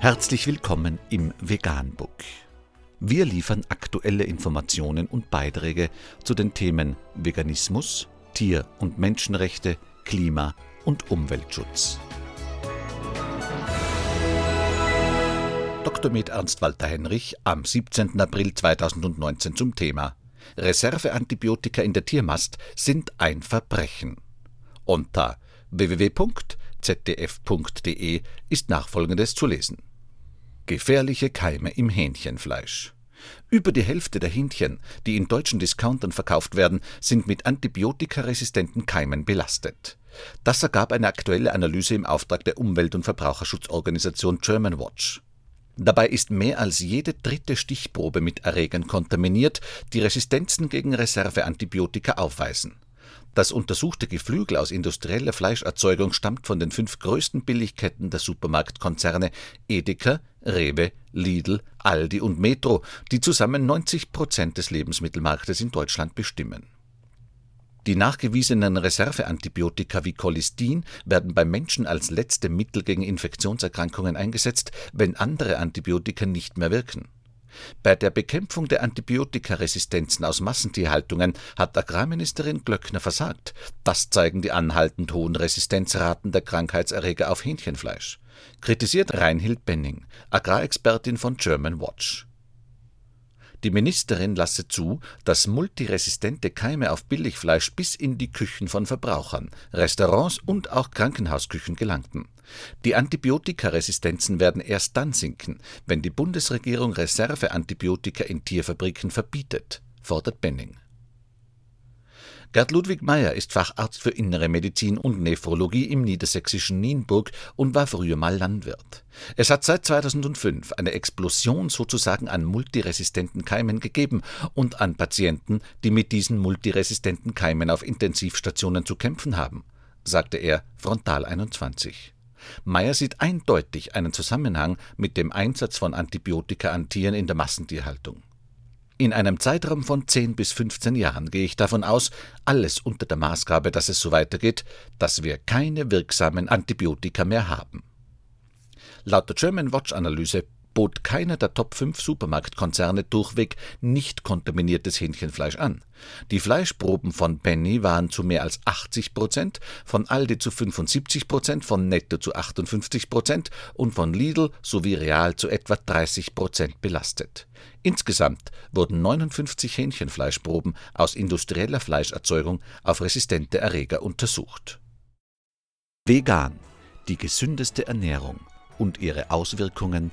Herzlich willkommen im Veganbook. Wir liefern aktuelle Informationen und Beiträge zu den Themen Veganismus, Tier- und Menschenrechte, Klima- und Umweltschutz. Dr. Med Ernst Walter Henrich am 17. April 2019 zum Thema Reserveantibiotika in der Tiermast sind ein Verbrechen. Unter www.zdf.de ist nachfolgendes zu lesen. Gefährliche Keime im Hähnchenfleisch. Über die Hälfte der Hähnchen, die in deutschen Discountern verkauft werden, sind mit antibiotikaresistenten Keimen belastet. Das ergab eine aktuelle Analyse im Auftrag der Umwelt- und Verbraucherschutzorganisation German Watch. Dabei ist mehr als jede dritte Stichprobe mit Erregern kontaminiert, die Resistenzen gegen Reserveantibiotika aufweisen. Das untersuchte Geflügel aus industrieller Fleischerzeugung stammt von den fünf größten Billigketten der Supermarktkonzerne Edeka, Rewe, Lidl, Aldi und Metro, die zusammen 90 Prozent des Lebensmittelmarktes in Deutschland bestimmen. Die nachgewiesenen Reserveantibiotika wie Cholistin werden beim Menschen als letzte Mittel gegen Infektionserkrankungen eingesetzt, wenn andere Antibiotika nicht mehr wirken. Bei der Bekämpfung der Antibiotikaresistenzen aus Massentierhaltungen hat Agrarministerin Glöckner versagt. Das zeigen die anhaltend hohen Resistenzraten der Krankheitserreger auf Hähnchenfleisch. Kritisiert Reinhild Benning, Agrarexpertin von German Watch. Die Ministerin lasse zu, dass multiresistente Keime auf Billigfleisch bis in die Küchen von Verbrauchern, Restaurants und auch Krankenhausküchen gelangten. Die Antibiotikaresistenzen werden erst dann sinken, wenn die Bundesregierung Reserveantibiotika in Tierfabriken verbietet, fordert Benning. Gerd Ludwig Meyer ist Facharzt für Innere Medizin und Nephrologie im niedersächsischen Nienburg und war früher mal Landwirt. Es hat seit 2005 eine Explosion sozusagen an multiresistenten Keimen gegeben und an Patienten, die mit diesen multiresistenten Keimen auf Intensivstationen zu kämpfen haben, sagte er Frontal 21. Meyer sieht eindeutig einen Zusammenhang mit dem Einsatz von Antibiotika an Tieren in der Massentierhaltung. In einem Zeitraum von 10 bis 15 Jahren gehe ich davon aus, alles unter der Maßgabe, dass es so weitergeht, dass wir keine wirksamen Antibiotika mehr haben. Laut der German Watch Analyse bot keiner der Top 5 Supermarktkonzerne durchweg nicht kontaminiertes Hähnchenfleisch an. Die Fleischproben von Penny waren zu mehr als 80 Prozent, von Aldi zu 75 Prozent, von Netto zu 58 Prozent und von Lidl sowie Real zu etwa 30 Prozent belastet. Insgesamt wurden 59 Hähnchenfleischproben aus industrieller Fleischerzeugung auf resistente Erreger untersucht. Vegan, die gesündeste Ernährung und ihre Auswirkungen